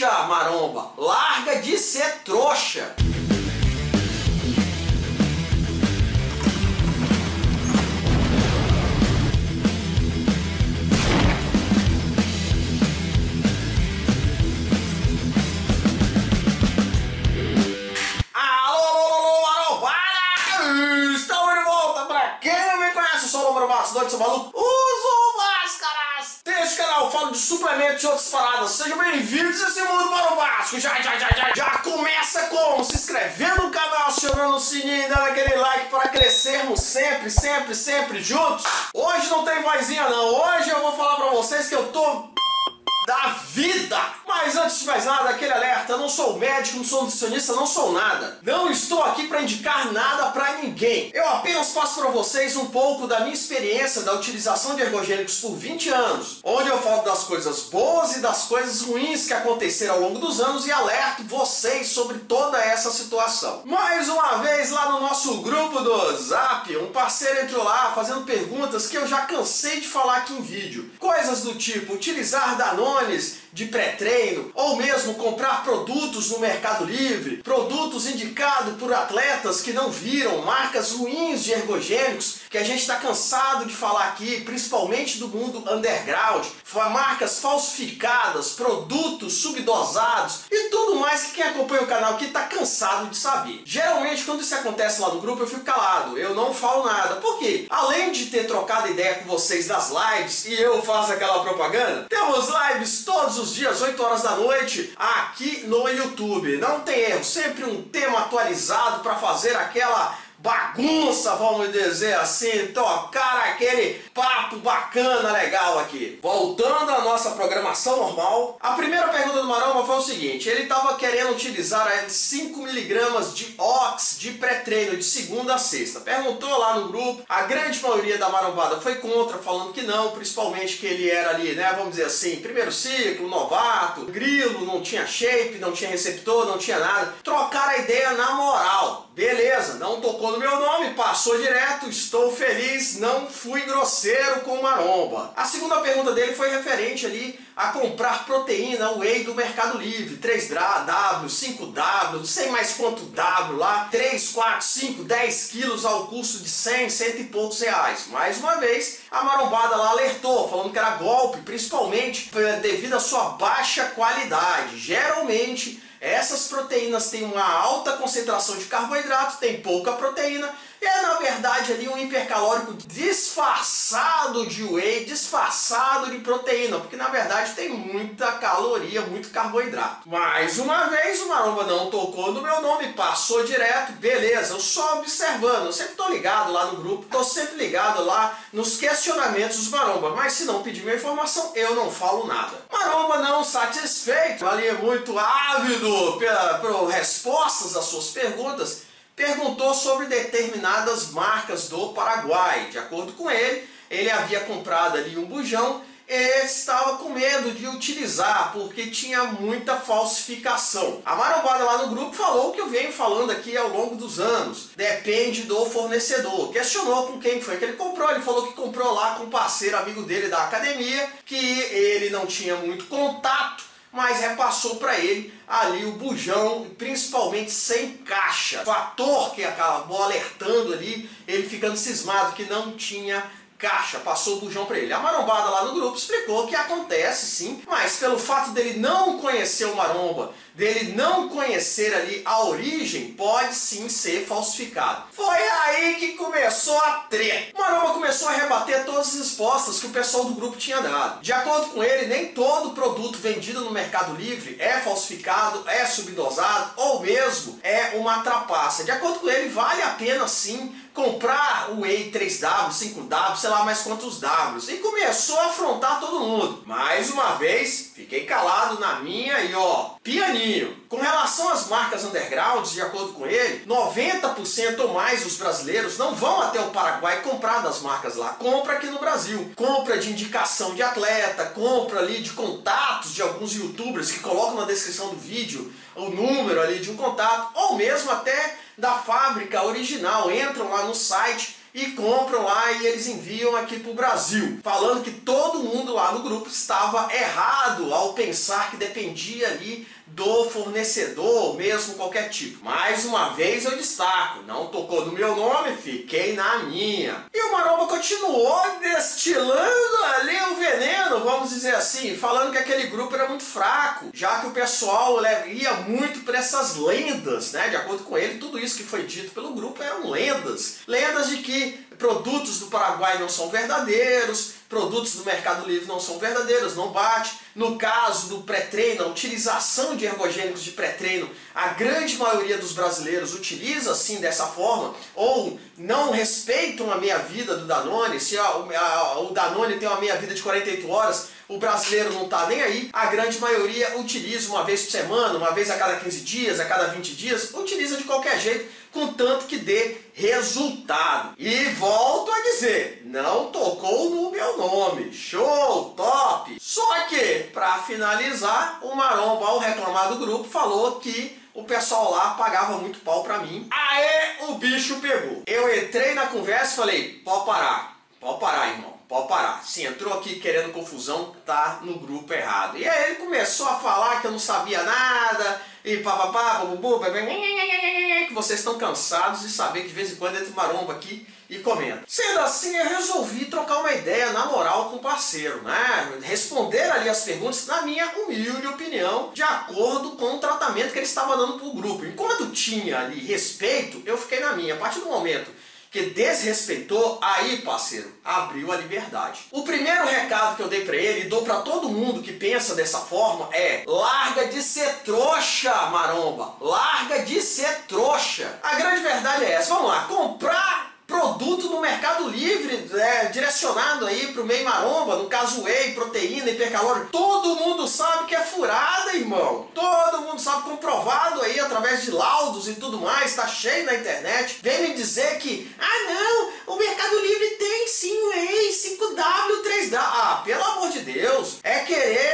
Relaxa, maromba. Larga de ser trouxa. doido, seu maluco? Uso máscaras! Deste canal falo de suplementos e outras paradas. Sejam bem-vindos a esse mundo marombástico. Já, já, já, já, já começa com se inscrevendo no canal, acionando o sininho e dando aquele like para crescermos sempre, sempre, sempre juntos. Hoje não tem vozinha não. Hoje eu vou falar para vocês que eu tô da vida. Mas antes de mais nada, aquele alerta, não sou médico, não sou nutricionista, não sou nada. Não estou aqui para indicar nada para ninguém. Eu apenas passo para vocês um pouco da minha experiência da utilização de ergogênicos por 20 anos, onde eu falo das coisas boas e das coisas ruins que aconteceram ao longo dos anos e alerto vocês sobre toda essa situação. Mais uma vez lá no nosso grupo do Zap, um parceiro entrou lá fazendo perguntas que eu já cansei de falar aqui em vídeo. Coisas do tipo utilizar Danones de pré-treino, ou mesmo comprar produtos no Mercado Livre, produtos indicados por atletas que não viram, marcas ruins de ergogênicos que a gente está cansado de falar aqui, principalmente do mundo underground, marcas falsificadas, produtos subdosados e tudo mais que quem acompanha o canal aqui está cansado de saber. Geralmente quando isso acontece lá no grupo eu fico calado, eu não falo nada. Por quê? Além de ter trocado ideia com vocês das lives e eu faço aquela propaganda, temos lives todos os dias, 8 horas da noite, aqui no YouTube. Não tem erro, sempre um tema atualizado para fazer aquela bagunça, vamos dizer assim, tocar aquele papo bacana, legal aqui. Voltando à nossa programação normal, a primeira pergunta do Maromba foi o seguinte, ele estava querendo utilizar 5mg de OX de pré-treino de segunda a sexta. Perguntou lá no grupo, a grande maioria da marombada foi contra, falando que não, principalmente que ele era ali, né, vamos dizer assim, primeiro ciclo, novato, grilo, não tinha shape, não tinha receptor, não tinha nada. Trocar a ideia na moral. Beleza, não tocou no meu nome, passou direto, estou feliz, não fui grosseiro com maromba. A segunda pergunta dele foi referente ali a comprar proteína whey do Mercado Livre, 3W, 5W, não sei mais quanto W lá, 3, 4, 5, 10 quilos ao custo de 100, cento e poucos reais. Mais uma vez, a marombada lá alertou, falando que era golpe, principalmente devido à sua baixa qualidade. Geralmente, essas proteínas têm uma alta concentração de carboidrato, tem pouca proteína, é na verdade ali um hipercalórico disfarçado de whey, disfarçado de proteína, porque na verdade tem muita caloria, muito carboidrato. Mais uma vez o Maromba não tocou no meu nome, passou direto, beleza, eu só observando, eu sempre tô ligado lá no grupo, tô sempre ligado lá nos questionamentos dos Maromba, mas se não pedir minha informação, eu não falo nada. Maromba não satisfeito, ali é muito ávido pela, respostas às suas perguntas, perguntou sobre determinadas marcas do Paraguai. De acordo com ele, ele havia comprado ali um bujão e estava com medo de utilizar porque tinha muita falsificação. A marombada lá no grupo falou o que eu venho falando aqui ao longo dos anos. Depende do fornecedor. Questionou com quem foi que ele comprou. Ele falou que comprou lá com um parceiro amigo dele da academia, que ele não tinha muito contato mas repassou para ele ali o bujão, principalmente sem caixa. Fator que acabou alertando ali, ele ficando cismado que não tinha caixa, passou o bujão para ele. A marombada lá no grupo explicou que acontece sim, mas pelo fato dele não conhecer o maromba, dele não conhecer ali a origem, pode sim ser falsificado. Foi aí que começou a treta. O maromba começou a rebater todas as respostas que o pessoal do grupo tinha dado. De acordo com ele, nem todo produto vendido no Mercado Livre é falsificado, é subdosado ou mesmo é uma trapaça. De acordo com ele, vale a pena sim comprar o Whey 3W, 5W, sei lá mais quantos Ws. E começou a afrontar todo mundo. Mais uma vez, fiquei calado na minha e ó, pianinho. Com relação às marcas undergrounds, de acordo com ele, 90% ou mais dos brasileiros não vão até o Paraguai comprar das marcas lá. Compra aqui no Brasil. Compra de indicação de atleta, compra ali de contatos de alguns youtubers que colocam na descrição do vídeo o número ali de um contato, ou mesmo até da fábrica original. Entram lá no site e compram lá e eles enviam aqui para o Brasil, falando que todo mundo lá no grupo estava errado ao pensar que dependia ali do fornecedor, mesmo qualquer tipo. Mais uma vez eu destaco, não tocou no meu nome, fiquei na minha. E o Maromba continuou destilando ali o veneno, vamos dizer assim, falando que aquele grupo era muito fraco, já que o pessoal ia muito para essas lendas, né? De acordo com ele, tudo isso que foi dito pelo grupo eram lendas. Lendas de que produtos do Paraguai não são verdadeiros, produtos do Mercado Livre não são verdadeiros, não bate. No caso do pré-treino, a utilização de ergogênicos de pré-treino, a grande maioria dos brasileiros utiliza assim dessa forma, ou não respeitam a meia-vida do Danone, se a, a, o Danone tem uma meia-vida de 48 horas, o brasileiro não está nem aí, a grande maioria utiliza uma vez por semana, uma vez a cada 15 dias, a cada 20 dias, utiliza de qualquer jeito, contanto que dê resultado. E volto a dizer, não tocou no meu nome. Show, top! Só que, para finalizar, o Maromba, ao reclamar do grupo, falou que o pessoal lá pagava muito pau pra mim. Aê, o bicho pegou. Eu entrei na conversa e falei, pode parar, pode parar, irmão pode parar. Se entrou aqui querendo confusão, tá no grupo errado. E aí ele começou a falar que eu não sabia nada, e papapá, bububu, que vocês estão cansados de saber que de vez em quando entra maromba aqui e comenta. Sendo assim, eu resolvi trocar uma ideia na moral com o parceiro, né? Responder ali as perguntas na minha humilde opinião, de acordo com o tratamento que ele estava dando pro grupo. Enquanto tinha ali respeito, eu fiquei na minha. A partir do momento que desrespeitou, aí, parceiro, abriu a liberdade. O primeiro recado que eu dei para ele e dou para todo mundo que pensa dessa forma é: larga de ser trouxa, maromba. Larga de ser trouxa. A grande verdade é essa. Vamos lá, comprar produto no Mercado Livre é, direcionado aí para o meio maromba, no caso whey, proteína, hipercalórico. Todo mundo sabe que é furada, irmão. Todo mundo sabe, comprovado aí através de laudos e tudo mais, tá cheio na internet. Vem me dizer que, ah não, o Mercado Livre tem sim whey, 5W, 3W. Ah, pelo amor de Deus, é querer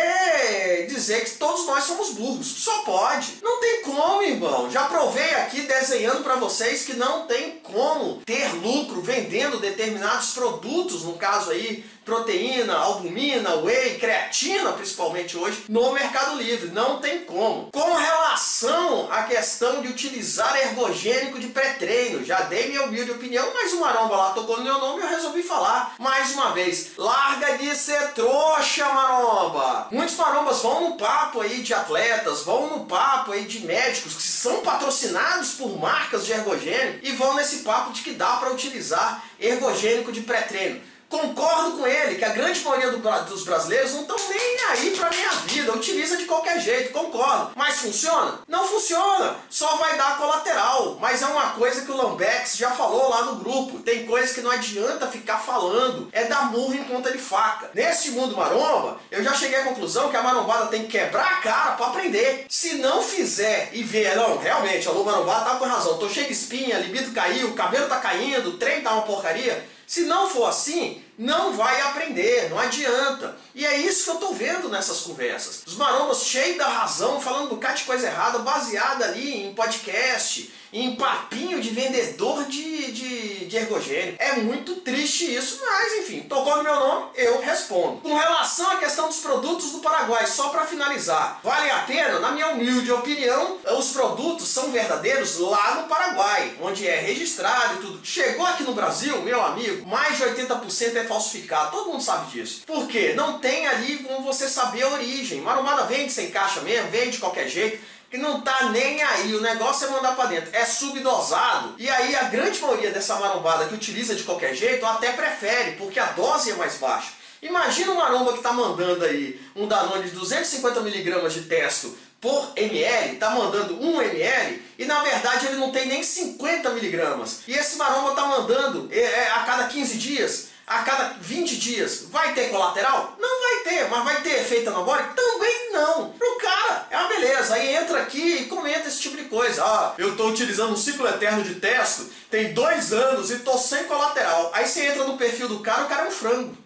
nós somos burros. Só pode. Não tem como, irmão. Já provei aqui desenhando para vocês que não tem como ter lucro vendendo determinados produtos, no caso aí proteína, albumina, whey, creatina, principalmente hoje, no Mercado Livre. Não tem como. Com relação à questão de utilizar ergogênico de pré-treino, já dei minha humilde opinião, mas o Maromba lá tocou no meu nome e eu resolvi falar mais uma vez. Larga de ser trouxa, Maromba! Muitos marombas vão no papo aí de atletas, vão no papo aí de médicos que são patrocinados por marcas de ergogênico e vão nesse papo de que dá para utilizar ergogênico de pré-treino. Concordo com ele que a grande maioria do, dos brasileiros não estão nem aí pra minha vida, utiliza de qualquer jeito, concordo. Mas funciona? Não funciona, só vai dar colateral. Mas é uma coisa que o Lambex já falou lá no grupo. Tem coisa que não adianta ficar falando, é dar murro em ponta de faca. Nesse mundo maromba, eu já cheguei à conclusão que a marombada tem que quebrar a cara para aprender. Se não fizer e ver, não, realmente, a marombada tá com razão, tô cheio de espinha, libido caiu, cabelo tá caindo, o trem tá uma porcaria se não for assim, não vai aprender, não adianta. E é isso que eu estou vendo nessas conversas. Os marombas cheios da razão, falando um bocado de coisa errada, baseada ali em podcast, em papinho de vendedor de, de, de ergogênio. É muito triste isso, mas enfim, tocou no meu nome, eu respondo. Com relação à questão dos produtos do Paraguai, só para finalizar, vale a pena, humilde opinião, os produtos são verdadeiros lá no Paraguai, onde é registrado e tudo. Chegou aqui no Brasil, meu amigo, mais de 80% é falsificado, todo mundo sabe disso. Por quê? Não tem ali como você saber a origem. Maromada vende sem caixa mesmo, vende de qualquer jeito que não tá nem aí, o negócio é mandar para dentro, é subdosado. E aí a grande maioria dessa marombada que utiliza de qualquer jeito até prefere, porque a dose é mais baixa. Imagina uma maromba que está mandando aí um Danone de 250mg de testo por ml, tá mandando 1 ml e na verdade ele não tem nem 50 miligramas. E esse maromba tá mandando é, é, a cada 15 dias a cada 20 dias, vai ter colateral? Não vai ter, mas vai ter efeito anabólico? Também não. Pro cara, é uma beleza. Aí entra aqui e comenta esse tipo de coisa. Ah, eu estou utilizando um ciclo eterno de testo, tem dois anos e tô sem colateral. Aí você entra no perfil do cara, o cara é um frango.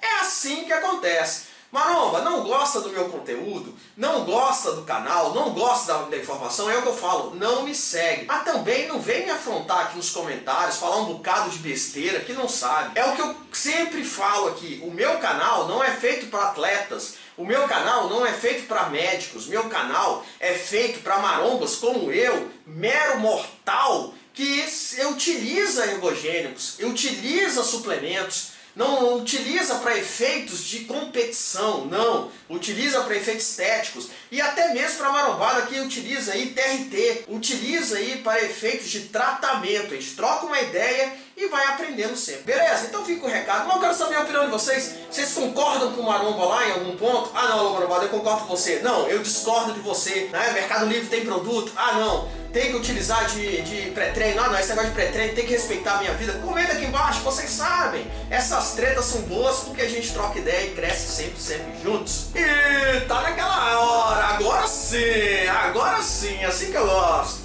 É assim que acontece. Maromba, não gosta do meu conteúdo, não gosta do canal, não gosta da, da, informação, é o que eu falo, não me segue. Mas também não vem me afrontar aqui nos comentários, falar um bocado de besteira que não sabe. É o que eu sempre falo aqui, o meu canal não é feito para atletas, o meu canal não é feito para médicos, meu canal é feito para marombas como eu, mero mortal, que utiliza ergogênicos, utiliza suplementos, não utiliza para efeitos de competição, não. Utiliza para efeitos estéticos e até mesmo para marombada que utiliza aí TRT, utiliza aí para efeitos de tratamento. A gente troca uma ideia e vai aprendendo sempre. Beleza? Então fica o recado. Mas eu quero saber a opinião de vocês. Vocês concordam com o Maromba lá em algum ponto? Ah não, Marombada, eu concordo com você. Não, eu discordo de você. Né? Mercado Livre tem produto? Ah não tem que utilizar de, de pré-treino, ah não, esse negócio de pré-treino tem que respeitar a minha vida. Comenta aqui embaixo, vocês sabem. Essas tretas são boas porque a gente troca ideia e cresce sempre, sempre juntos. E tá naquela hora, agora sim, agora sim, assim que eu gosto.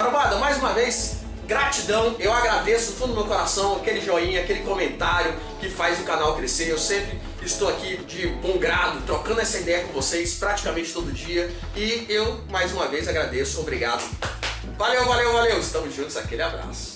Maromada, mais uma vez, gratidão, eu agradeço do fundo do meu coração aquele joinha, aquele comentário que faz o canal crescer. Eu sempre estou aqui de bom grado, trocando essa ideia com vocês praticamente todo dia. E eu, mais uma vez, agradeço. Obrigado. Valeu, valeu, valeu. Estamos juntos. Aquele abraço.